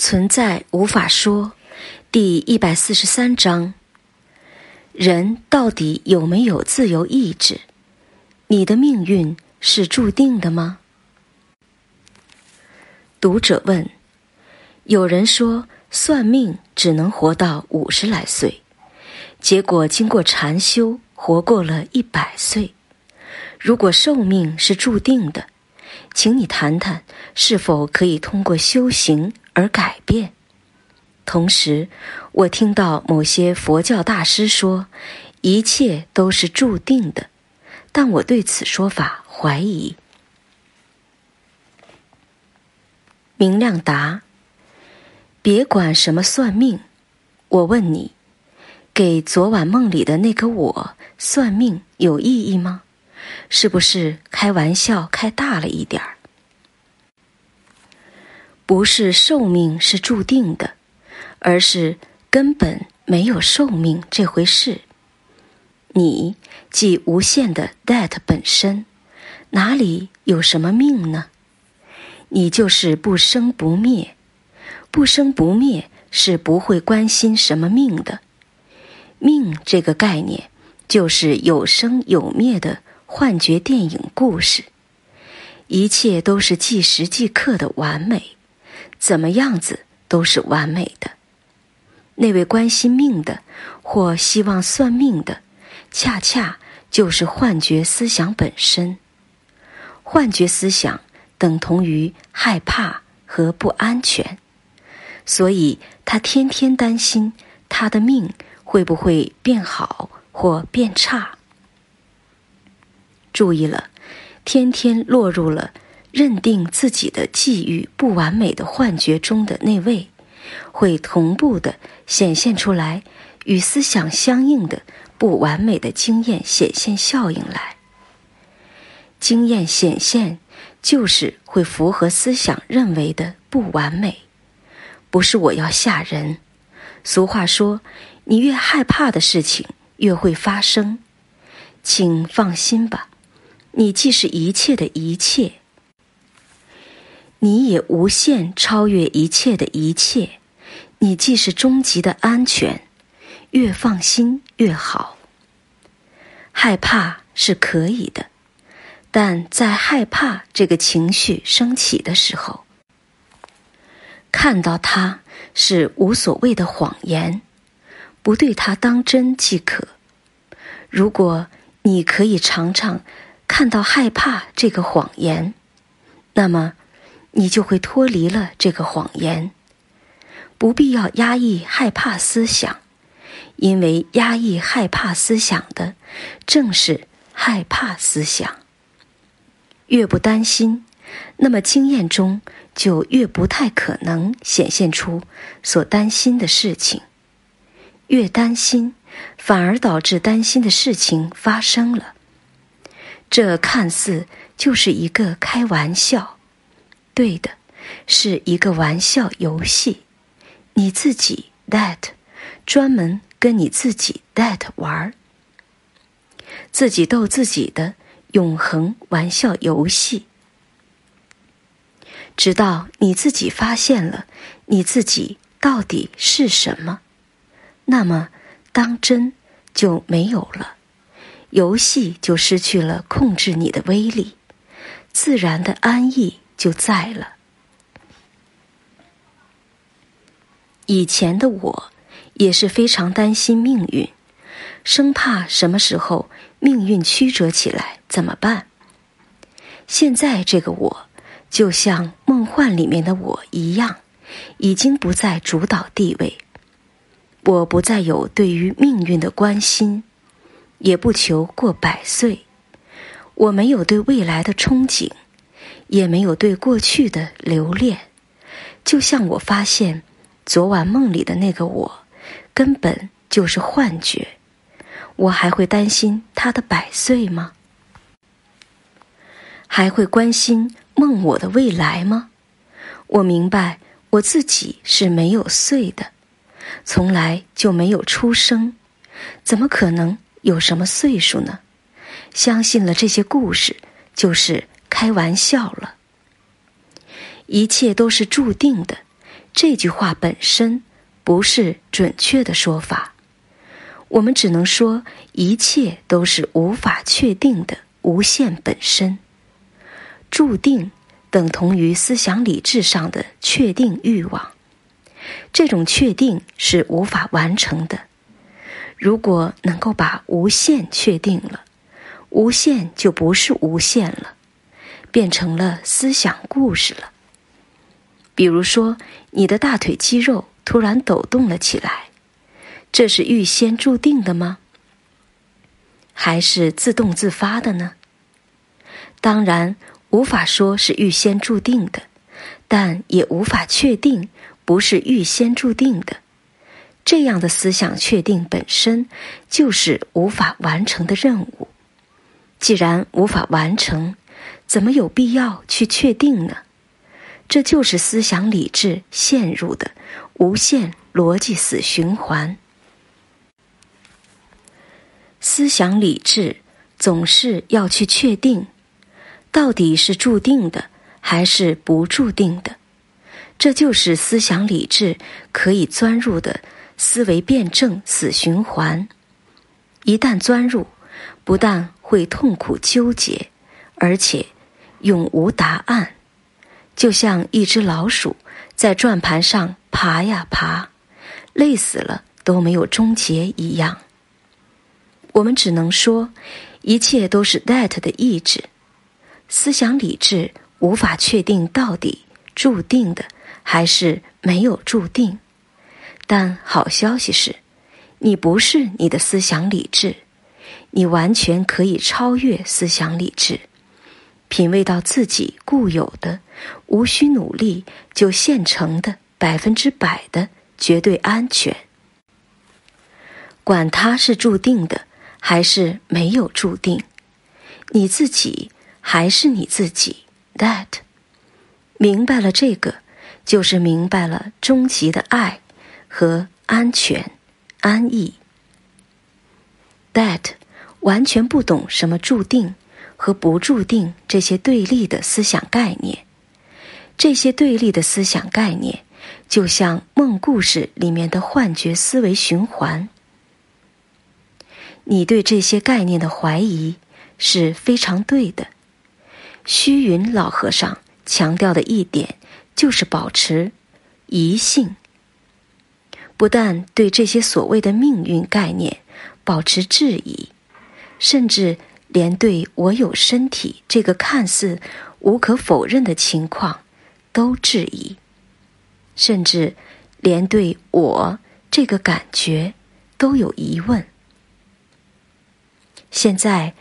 存在无法说，第一百四十三章。人到底有没有自由意志？你的命运是注定的吗？读者问：有人说算命只能活到五十来岁，结果经过禅修活过了一百岁。如果寿命是注定的，请你谈谈是否可以通过修行而改变。同时，我听到某些佛教大师说，一切都是注定的，但我对此说法怀疑。明亮答：别管什么算命，我问你，给昨晚梦里的那个我算命有意义吗？是不是开玩笑开大了一点儿？不是寿命是注定的，而是根本没有寿命这回事。你即无限的 that 本身，哪里有什么命呢？你就是不生不灭，不生不灭是不会关心什么命的。命这个概念，就是有生有灭的。幻觉电影故事，一切都是即时即刻的完美，怎么样子都是完美的。那位关心命的或希望算命的，恰恰就是幻觉思想本身。幻觉思想等同于害怕和不安全，所以他天天担心他的命会不会变好或变差。注意了，天天落入了认定自己的际遇不完美的幻觉中的那位，会同步的显现出来与思想相应的不完美的经验显现效应来。经验显现就是会符合思想认为的不完美，不是我要吓人。俗话说，你越害怕的事情越会发生，请放心吧。你既是一切的一切，你也无限超越一切的一切。你既是终极的安全，越放心越好。害怕是可以的，但在害怕这个情绪升起的时候，看到它是无所谓的谎言，不对它当真即可。如果你可以尝尝。看到害怕这个谎言，那么你就会脱离了这个谎言。不必要压抑害怕思想，因为压抑害怕思想的正是害怕思想。越不担心，那么经验中就越不太可能显现出所担心的事情。越担心，反而导致担心的事情发生了。这看似就是一个开玩笑，对的，是一个玩笑游戏。你自己 that 专门跟你自己 that 玩儿，自己逗自己的永恒玩笑游戏，直到你自己发现了你自己到底是什么，那么当真就没有了。游戏就失去了控制你的威力，自然的安逸就在了。以前的我也是非常担心命运，生怕什么时候命运曲折起来怎么办。现在这个我，就像梦幻里面的我一样，已经不在主导地位，我不再有对于命运的关心。也不求过百岁，我没有对未来的憧憬，也没有对过去的留恋。就像我发现，昨晚梦里的那个我，根本就是幻觉。我还会担心他的百岁吗？还会关心梦我的未来吗？我明白我自己是没有岁的，从来就没有出生，怎么可能？有什么岁数呢？相信了这些故事，就是开玩笑了。一切都是注定的，这句话本身不是准确的说法。我们只能说，一切都是无法确定的无限本身。注定等同于思想理智上的确定欲望，这种确定是无法完成的。如果能够把无限确定了，无限就不是无限了，变成了思想故事了。比如说，你的大腿肌肉突然抖动了起来，这是预先注定的吗？还是自动自发的呢？当然。无法说是预先注定的，但也无法确定不是预先注定的。这样的思想确定本身就是无法完成的任务。既然无法完成，怎么有必要去确定呢？这就是思想理智陷入的无限逻辑死循环。思想理智总是要去确定。到底是注定的还是不注定的？这就是思想理智可以钻入的思维辩证死循环。一旦钻入，不但会痛苦纠结，而且永无答案，就像一只老鼠在转盘上爬呀爬，累死了都没有终结一样。我们只能说，一切都是 that 的意志。思想理智无法确定到底注定的还是没有注定，但好消息是，你不是你的思想理智，你完全可以超越思想理智，品味到自己固有的、无需努力就现成的百分之百的绝对安全。管它是注定的还是没有注定，你自己。还是你自己，that，明白了这个，就是明白了终极的爱和安全、安逸。that 完全不懂什么注定和不注定这些对立的思想概念，这些对立的思想概念就像梦故事里面的幻觉思维循环。你对这些概念的怀疑是非常对的。虚云老和尚强调的一点，就是保持疑性。不但对这些所谓的命运概念保持质疑，甚至连对我有身体这个看似无可否认的情况都质疑，甚至连对我这个感觉都有疑问。现在，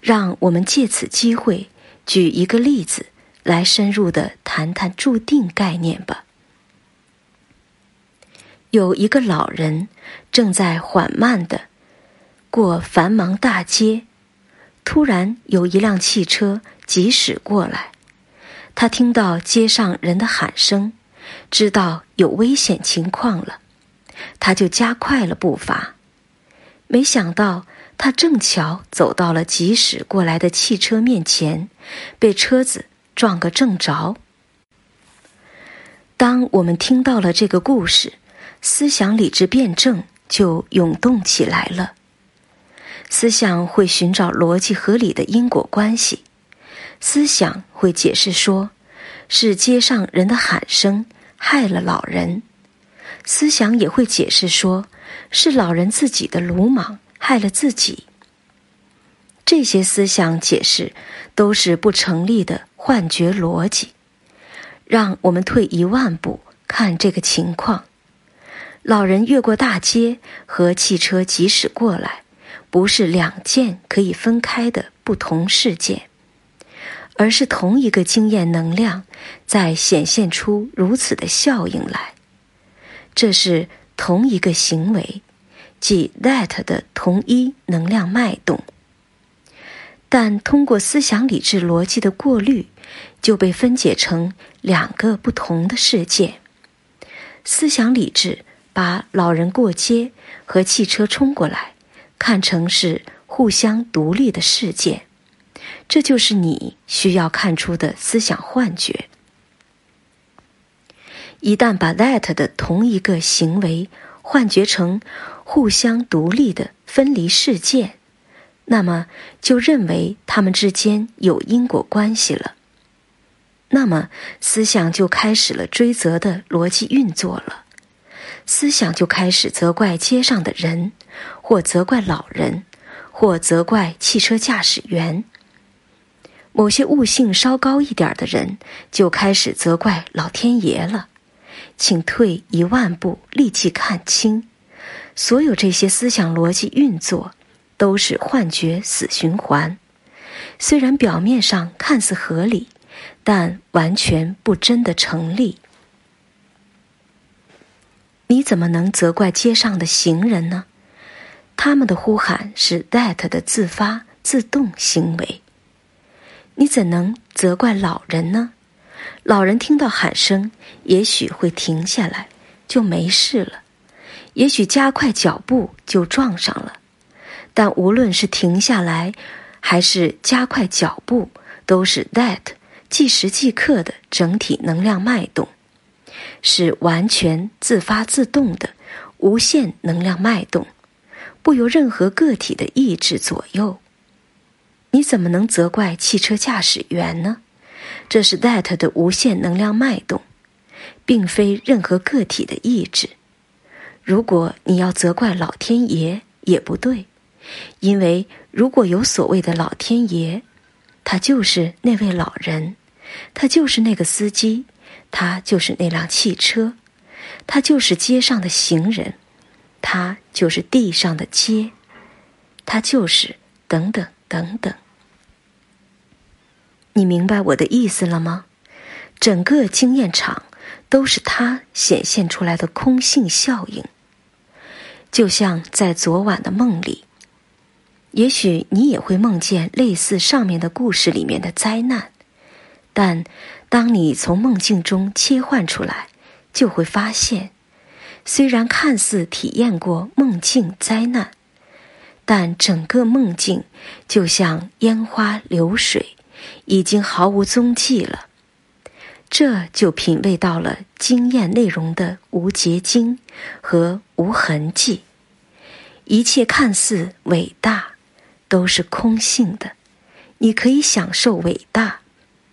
让我们借此机会。举一个例子来深入的谈谈注定概念吧。有一个老人正在缓慢的过繁忙大街，突然有一辆汽车疾驶过来，他听到街上人的喊声，知道有危险情况了，他就加快了步伐，没想到。他正巧走到了疾驶过来的汽车面前，被车子撞个正着。当我们听到了这个故事，思想理智辩证就涌动起来了。思想会寻找逻辑合理的因果关系，思想会解释说，是街上人的喊声害了老人；思想也会解释说，是老人自己的鲁莽。害了自己。这些思想解释都是不成立的幻觉逻辑。让我们退一万步看这个情况：老人越过大街和汽车疾驶过来，不是两件可以分开的不同事件，而是同一个经验能量在显现出如此的效应来。这是同一个行为。即 that 的同一能量脉动，但通过思想理智逻辑的过滤，就被分解成两个不同的事件。思想理智把老人过街和汽车冲过来看成是互相独立的事件，这就是你需要看出的思想幻觉。一旦把 that 的同一个行为幻觉成互相独立的分离事件，那么就认为他们之间有因果关系了。那么思想就开始了追责的逻辑运作了，思想就开始责怪街上的人，或责怪老人，或责怪汽车驾驶员。某些悟性稍高一点的人就开始责怪老天爷了。请退一万步，立即看清，所有这些思想逻辑运作都是幻觉死循环。虽然表面上看似合理，但完全不真的成立。你怎么能责怪街上的行人呢？他们的呼喊是 that 的自发自动行为。你怎能责怪老人呢？老人听到喊声，也许会停下来，就没事了；也许加快脚步就撞上了。但无论是停下来，还是加快脚步，都是 that 即时即刻的整体能量脉动，是完全自发自动的无限能量脉动，不由任何个体的意志左右。你怎么能责怪汽车驾驶员呢？这是 that 的无限能量脉动，并非任何个体的意志。如果你要责怪老天爷，也不对，因为如果有所谓的老天爷，他就是那位老人，他就是那个司机，他就是那辆汽车，他就是街上的行人，它就是地上的街，它就是等等。等等，你明白我的意思了吗？整个经验场都是它显现出来的空性效应，就像在昨晚的梦里，也许你也会梦见类似上面的故事里面的灾难，但当你从梦境中切换出来，就会发现，虽然看似体验过梦境灾难。但整个梦境就像烟花流水，已经毫无踪迹了。这就品味到了经验内容的无结晶和无痕迹。一切看似伟大，都是空性的。你可以享受伟大，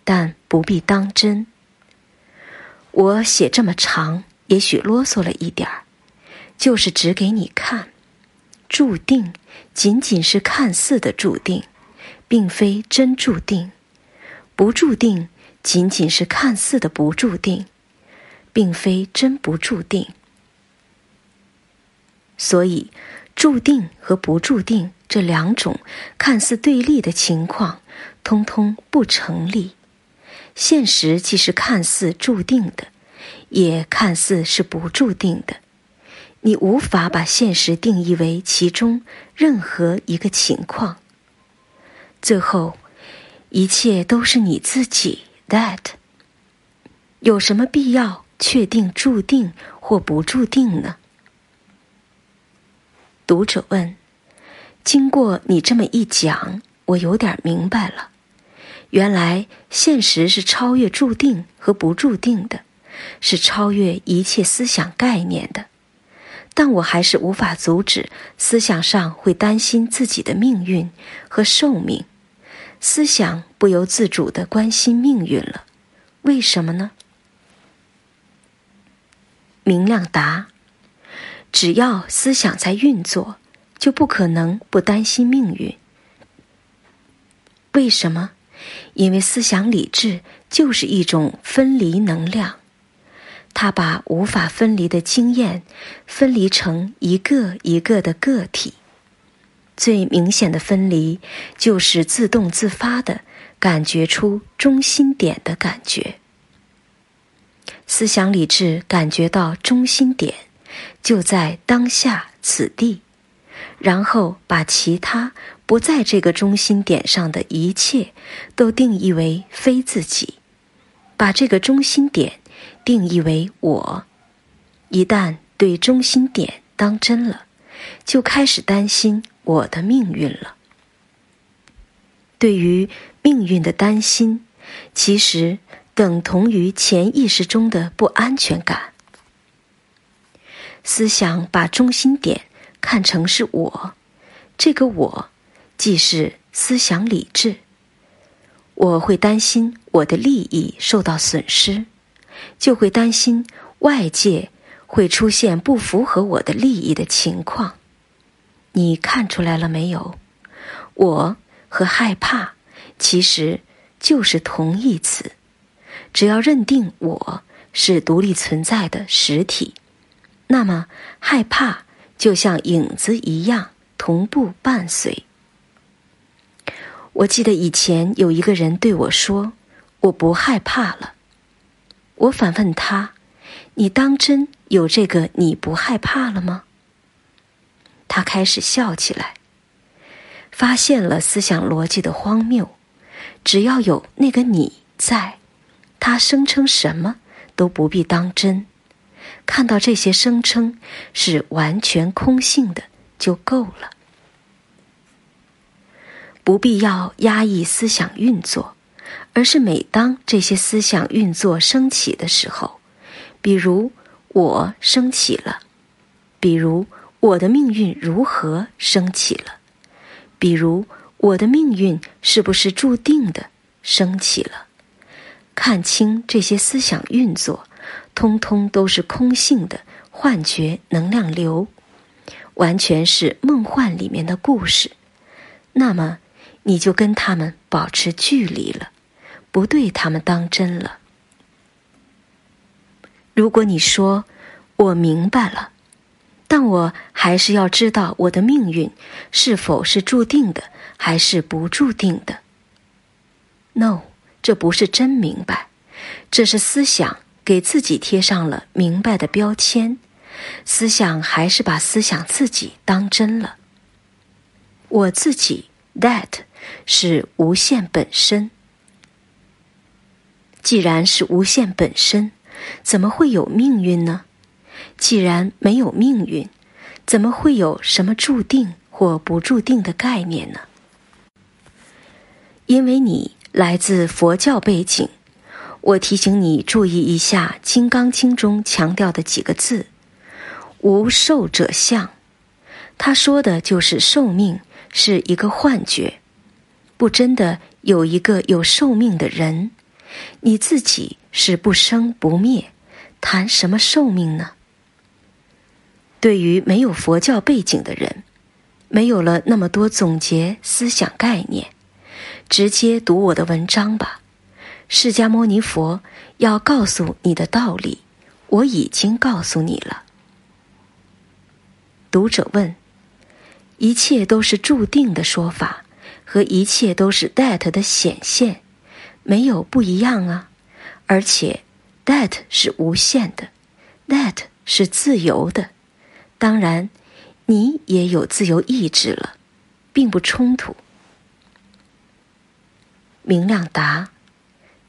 但不必当真。我写这么长，也许啰嗦了一点儿，就是指给你看。注定仅仅是看似的注定，并非真注定；不注定仅仅是看似的不注定，并非真不注定。所以，注定和不注定这两种看似对立的情况，通通不成立。现实既是看似注定的，也看似是不注定的。你无法把现实定义为其中任何一个情况。最后，一切都是你自己。That 有什么必要确定注定或不注定呢？读者问：“经过你这么一讲，我有点明白了。原来现实是超越注定和不注定的，是超越一切思想概念的。”但我还是无法阻止思想上会担心自己的命运和寿命，思想不由自主的关心命运了，为什么呢？明亮答：只要思想在运作，就不可能不担心命运。为什么？因为思想理智就是一种分离能量。他把无法分离的经验分离成一个一个的个体，最明显的分离就是自动自发的感觉出中心点的感觉。思想理智感觉到中心点就在当下此地，然后把其他不在这个中心点上的一切都定义为非自己，把这个中心点。定义为我，一旦对中心点当真了，就开始担心我的命运了。对于命运的担心，其实等同于潜意识中的不安全感。思想把中心点看成是我，这个我既是思想理智。我会担心我的利益受到损失，就会担心外界会出现不符合我的利益的情况。你看出来了没有？我和害怕其实就是同义词。只要认定我是独立存在的实体，那么害怕就像影子一样同步伴随。我记得以前有一个人对我说：“我不害怕了。”我反问他：“你当真有这个你不害怕了吗？”他开始笑起来，发现了思想逻辑的荒谬。只要有那个你在，他声称什么都不必当真。看到这些声称是完全空性的就够了。不必要压抑思想运作，而是每当这些思想运作升起的时候，比如我升起了，比如我的命运如何升起了，比如我的命运是不是注定的升起了，看清这些思想运作，通通都是空性的幻觉能量流，完全是梦幻里面的故事，那么。你就跟他们保持距离了，不对他们当真了。如果你说我明白了，但我还是要知道我的命运是否是注定的，还是不注定的。No，这不是真明白，这是思想给自己贴上了明白的标签。思想还是把思想自己当真了。我自己，that。是无限本身。既然是无限本身，怎么会有命运呢？既然没有命运，怎么会有什么注定或不注定的概念呢？因为你来自佛教背景，我提醒你注意一下《金刚经》中强调的几个字：“无寿者相”。他说的就是寿命是一个幻觉。不真的有一个有寿命的人，你自己是不生不灭，谈什么寿命呢？对于没有佛教背景的人，没有了那么多总结思想概念，直接读我的文章吧。释迦牟尼佛要告诉你的道理，我已经告诉你了。读者问：一切都是注定的说法？和一切都是 that 的显现，没有不一样啊！而且 that 是无限的，that 是自由的。当然，你也有自由意志了，并不冲突。明亮答：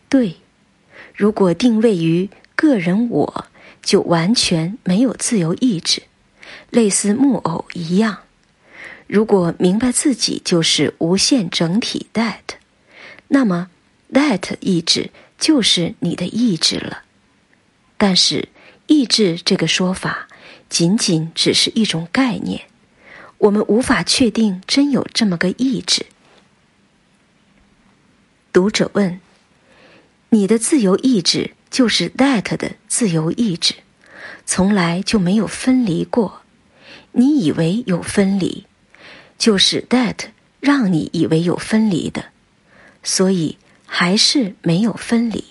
对。如果定位于个人我，就完全没有自由意志，类似木偶一样。如果明白自己就是无限整体 that，那么 that 意志就是你的意志了。但是意志这个说法仅仅只是一种概念，我们无法确定真有这么个意志。读者问：“你的自由意志就是 that 的自由意志，从来就没有分离过？你以为有分离？”就是 that 让你以为有分离的，所以还是没有分离。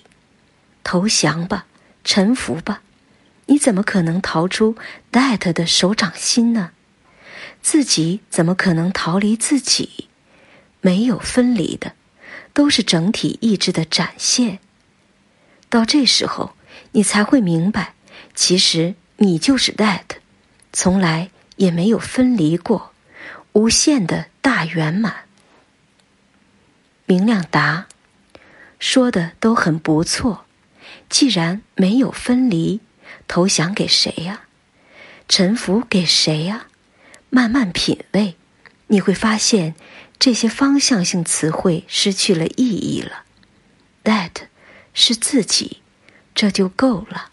投降吧，臣服吧，你怎么可能逃出 that 的手掌心呢？自己怎么可能逃离自己？没有分离的，都是整体意志的展现。到这时候，你才会明白，其实你就是 that，从来也没有分离过。无限的大圆满，明亮答，说的都很不错。既然没有分离，投降给谁呀？臣服给谁呀？慢慢品味，你会发现这些方向性词汇失去了意义了。That 是自己，这就够了。